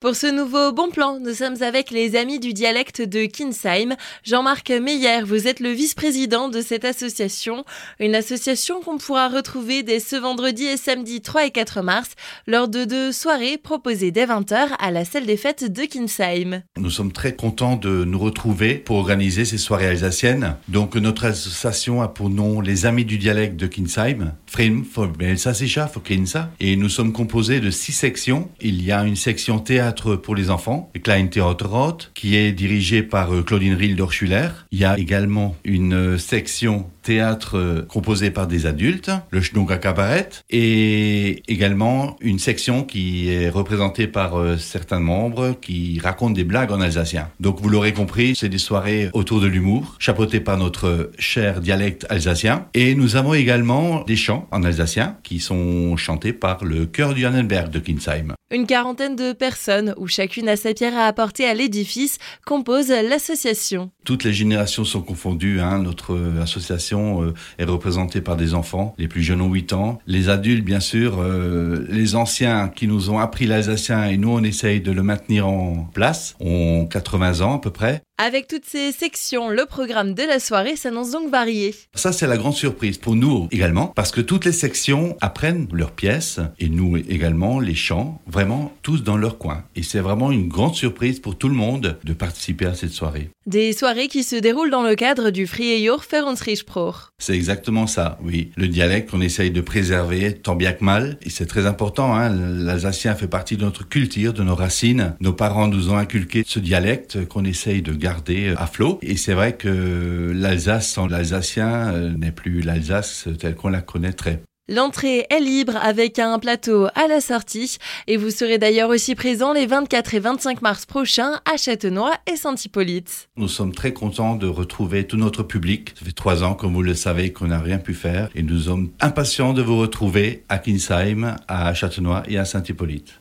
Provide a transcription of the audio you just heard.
Pour ce nouveau bon plan, nous sommes avec les amis du dialecte de Kinsheim. Jean-Marc Meyer, vous êtes le vice-président de cette association, une association qu'on pourra retrouver dès ce vendredi et samedi 3 et 4 mars lors de deux soirées proposées dès 20h à la salle des fêtes de Kinsheim. Nous sommes très contents de nous retrouver pour organiser ces soirées alsaciennes. Donc notre association a pour nom les amis du dialecte de Kinsheim, Et nous sommes composés de six sections. Il y a une section théâtre pour les enfants, Klein Theaterrot, qui est dirigé par euh, Claudine Rilder-Schuller. Il y a également une euh, section théâtre euh, composé par des adultes, le Schnunga Cabaret, et également une section qui est représentée par certains membres qui racontent des blagues en alsacien. Donc vous l'aurez compris, c'est des soirées autour de l'humour, chapeautées par notre cher dialecte alsacien. Et nous avons également des chants en alsacien qui sont chantés par le chœur du Annenberg de Kinsheim. Une quarantaine de personnes, où chacune a sa pierre à apporter à l'édifice, composent l'association. Toutes les générations sont confondues. Hein. Notre association euh, est représentée par des enfants. Les plus jeunes ont 8 ans. Les adultes, bien sûr. Euh, les anciens qui nous ont appris l'alsacien et nous, on essaye de le maintenir en place, ont 80 ans à peu près. Avec toutes ces sections, le programme de la soirée s'annonce donc varié. Ça, c'est la grande surprise pour nous également, parce que toutes les sections apprennent leurs pièces, et nous également, les chants, vraiment tous dans leur coin. Et c'est vraiment une grande surprise pour tout le monde de participer à cette soirée. Des soirées qui se déroulent dans le cadre du Friejor Pro. C'est exactement ça, oui. Le dialecte qu'on essaye de préserver tant bien que mal, et c'est très important. Hein. L'alsacien fait partie de notre culture, de nos racines. Nos parents nous ont inculqué ce dialecte qu'on essaye de garder euh, à flot. Et c'est vrai que l'Alsace sans l'Alsacien euh, n'est plus l'Alsace telle qu'on la connaîtrait. L'entrée est libre avec un plateau à la sortie et vous serez d'ailleurs aussi présent les 24 et 25 mars prochains à Châtenois et Saint-Hippolyte. Nous sommes très contents de retrouver tout notre public. Ça fait trois ans, comme vous le savez, qu'on n'a rien pu faire et nous sommes impatients de vous retrouver à Kinsheim, à Châtenois et à Saint-Hippolyte.